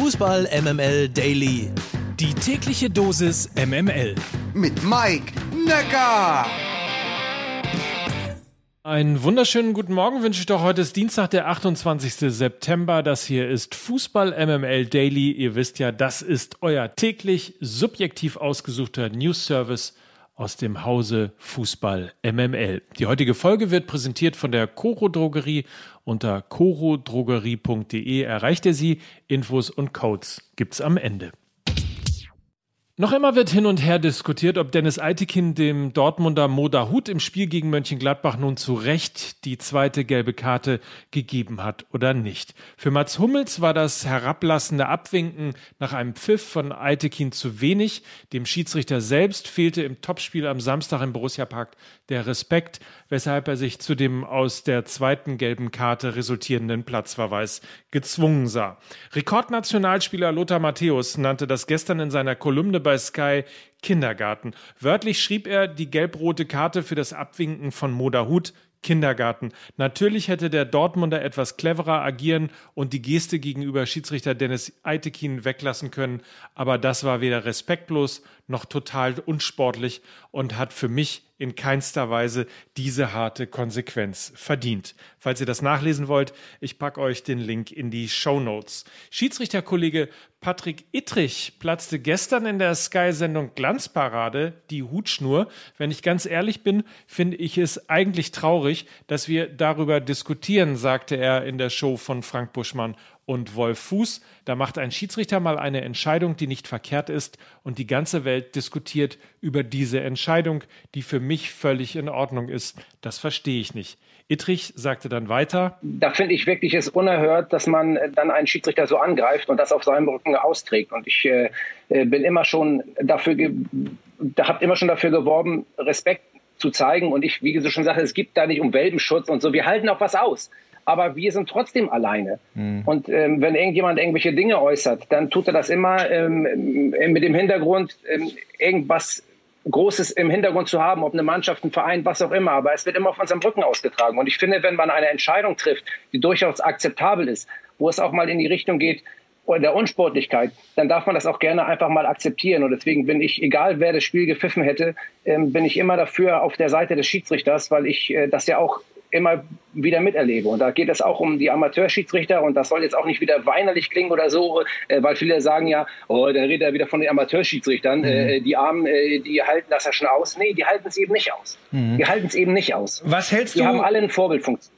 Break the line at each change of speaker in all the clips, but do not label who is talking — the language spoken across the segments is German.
Fußball MML Daily.
Die tägliche Dosis MML.
Mit Mike Necker.
Einen wunderschönen guten Morgen wünsche ich doch. Heute ist Dienstag, der 28. September. Das hier ist Fußball MML Daily. Ihr wisst ja, das ist euer täglich subjektiv ausgesuchter News Service aus dem Hause Fußball MML. Die heutige Folge wird präsentiert von der Coro Drogerie. Unter corodrogerie.de erreicht ihr sie. Infos und Codes gibt's am Ende. Noch immer wird hin und her diskutiert, ob Dennis Eitekin dem Dortmunder Moda Hut im Spiel gegen Mönchengladbach nun zu Recht die zweite gelbe Karte gegeben hat oder nicht. Für Mats Hummels war das herablassende Abwinken nach einem Pfiff von Eitekin zu wenig. Dem Schiedsrichter selbst fehlte im Topspiel am Samstag im Borussia Park der Respekt, weshalb er sich zu dem aus der zweiten gelben Karte resultierenden Platzverweis gezwungen sah. Rekordnationalspieler Lothar Matthäus nannte das gestern in seiner Kolumne bei Sky Kindergarten. Wörtlich schrieb er die gelb-rote Karte für das Abwinken von Moda Hut Kindergarten. Natürlich hätte der Dortmunder etwas cleverer agieren und die Geste gegenüber Schiedsrichter Dennis Eitekin weglassen können, aber das war weder respektlos noch total unsportlich und hat für mich in keinster Weise diese harte Konsequenz verdient. Falls ihr das nachlesen wollt, ich packe euch den Link in die Show Notes. Schiedsrichterkollege Patrick Ittrich platzte gestern in der Sky-Sendung Glanzparade die Hutschnur. Wenn ich ganz ehrlich bin, finde ich es eigentlich traurig, dass wir darüber diskutieren, sagte er in der Show von Frank Buschmann und Wolf Fuß. Da macht ein Schiedsrichter mal eine Entscheidung, die nicht verkehrt ist und die ganze Welt diskutiert über diese Entscheidung, die für mich völlig in Ordnung ist. Das verstehe ich nicht. Ittrich sagte dann weiter.
Da finde ich wirklich es unerhört, dass man dann einen Schiedsrichter so angreift und das auf seinem Rücken austrägt. Und ich äh, äh bin immer schon dafür, da habt immer schon dafür geworben, Respekt zu zeigen. Und ich, wie du schon sagte, es gibt da nicht um Welpenschutz und so. Wir halten auch was aus aber wir sind trotzdem alleine. Mhm. Und ähm, wenn irgendjemand irgendwelche Dinge äußert, dann tut er das immer ähm, mit dem Hintergrund, ähm, irgendwas Großes im Hintergrund zu haben, ob eine Mannschaft, ein Verein, was auch immer. Aber es wird immer auf unserem Rücken ausgetragen. Und ich finde, wenn man eine Entscheidung trifft, die durchaus akzeptabel ist, wo es auch mal in die Richtung geht, der Unsportlichkeit, dann darf man das auch gerne einfach mal akzeptieren. Und deswegen bin ich, egal wer das Spiel gepfiffen hätte, ähm, bin ich immer dafür auf der Seite des Schiedsrichters, weil ich äh, das ja auch immer wieder miterlebe. Und da geht es auch um die Amateurschiedsrichter und das soll jetzt auch nicht wieder weinerlich klingen oder so, äh, weil viele sagen ja, oh, da redet er wieder von den Amateurschiedsrichtern, mhm. äh, die Armen, äh, die halten das ja schon aus. Nee, die halten es eben nicht aus. Mhm. Die halten es eben nicht aus.
Was hältst
die
du?
Die haben alle eine Vorbildfunktion.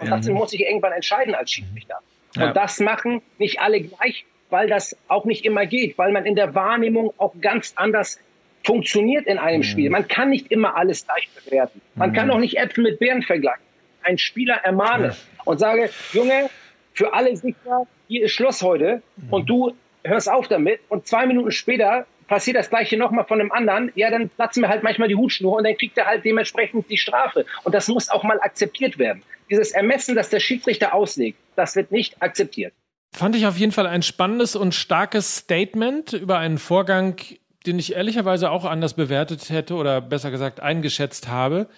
Und ja. dazu muss ich irgendwann entscheiden als Schiedsrichter. Ja. Und das machen nicht alle gleich, weil das auch nicht immer geht, weil man in der Wahrnehmung auch ganz anders funktioniert in einem mhm. Spiel. Man kann nicht immer alles gleich bewerten. Man mhm. kann auch nicht Äpfel mit Beeren vergleichen. Ein Spieler ermahne und sage, Junge, für alle sicher, hier ist Schluss heute mhm. und du hörst auf damit und zwei Minuten später passiert das gleiche nochmal von einem anderen, ja, dann platzen wir halt manchmal die Hutschnur und dann kriegt er halt dementsprechend die Strafe. Und das muss auch mal akzeptiert werden. Dieses Ermessen, das der Schiedsrichter auslegt, das wird nicht akzeptiert.
Fand ich auf jeden Fall ein spannendes und starkes Statement über einen Vorgang, den ich ehrlicherweise auch anders bewertet hätte oder besser gesagt eingeschätzt habe.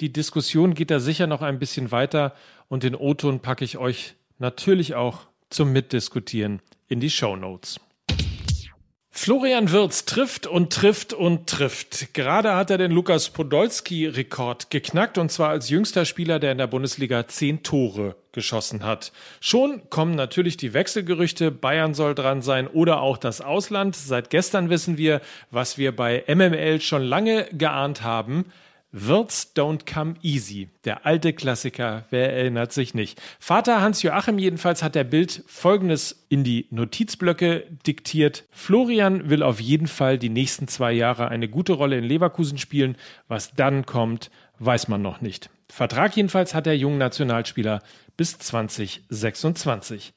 Die Diskussion geht da sicher noch ein bisschen weiter und den O-Ton packe ich euch natürlich auch zum Mitdiskutieren in die Show Notes. Florian Wirz trifft und trifft und trifft. Gerade hat er den Lukas Podolski-Rekord geknackt und zwar als jüngster Spieler, der in der Bundesliga zehn Tore geschossen hat. Schon kommen natürlich die Wechselgerüchte, Bayern soll dran sein oder auch das Ausland. Seit gestern wissen wir, was wir bei MML schon lange geahnt haben. Wirts Don't Come Easy, der alte Klassiker, wer erinnert sich nicht. Vater Hans-Joachim jedenfalls hat der Bild folgendes in die Notizblöcke diktiert. Florian will auf jeden Fall die nächsten zwei Jahre eine gute Rolle in Leverkusen spielen. Was dann kommt, weiß man noch nicht. Vertrag jedenfalls hat der junge Nationalspieler bis 2026.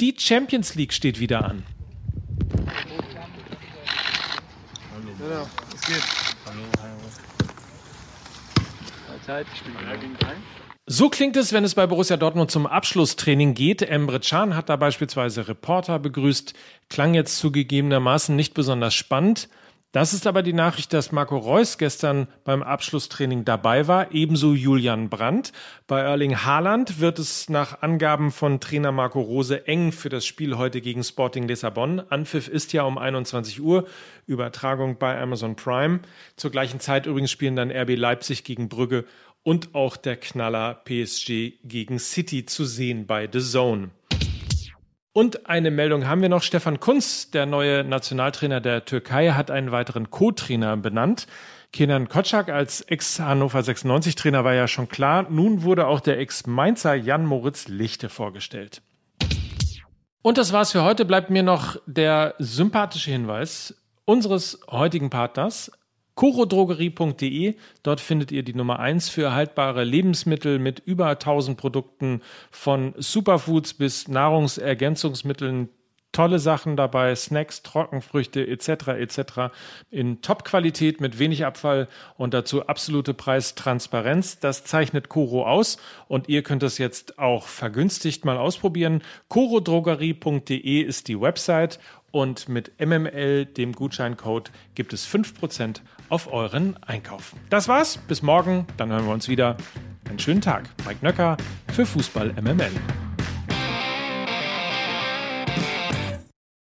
Die Champions League steht wieder an. Hallo. Ja, es geht. Hallo, hallo. Zeit. So klingt es, wenn es bei Borussia Dortmund zum Abschlusstraining geht. Emre Can hat da beispielsweise Reporter begrüßt. Klang jetzt zugegebenermaßen nicht besonders spannend. Das ist aber die Nachricht, dass Marco Reus gestern beim Abschlusstraining dabei war, ebenso Julian Brandt. Bei Erling Haaland wird es nach Angaben von Trainer Marco Rose eng für das Spiel heute gegen Sporting Lissabon. Anpfiff ist ja um 21 Uhr, Übertragung bei Amazon Prime. Zur gleichen Zeit übrigens spielen dann RB Leipzig gegen Brügge und auch der Knaller PSG gegen City zu sehen bei The Zone. Und eine Meldung haben wir noch. Stefan Kunz, der neue Nationaltrainer der Türkei, hat einen weiteren Co-Trainer benannt. Kenan Kotschak als Ex-Hannover 96-Trainer war ja schon klar. Nun wurde auch der Ex-Mainzer Jan Moritz Lichte vorgestellt. Und das war's für heute. Bleibt mir noch der sympathische Hinweis unseres heutigen Partners chorodrogerie.de. Dort findet ihr die Nummer 1 für haltbare Lebensmittel mit über 1000 Produkten von Superfoods bis Nahrungsergänzungsmitteln. Tolle Sachen dabei, Snacks, Trockenfrüchte etc. etc. in Top-Qualität mit wenig Abfall und dazu absolute Preistransparenz. Das zeichnet Coro aus und ihr könnt es jetzt auch vergünstigt mal ausprobieren. chorodrogerie.de ist die Website und mit MML, dem Gutscheincode, gibt es 5% auf euren Einkauf. Das war's, bis morgen, dann hören wir uns wieder. Einen schönen Tag. Mike Nöcker für Fußball MML.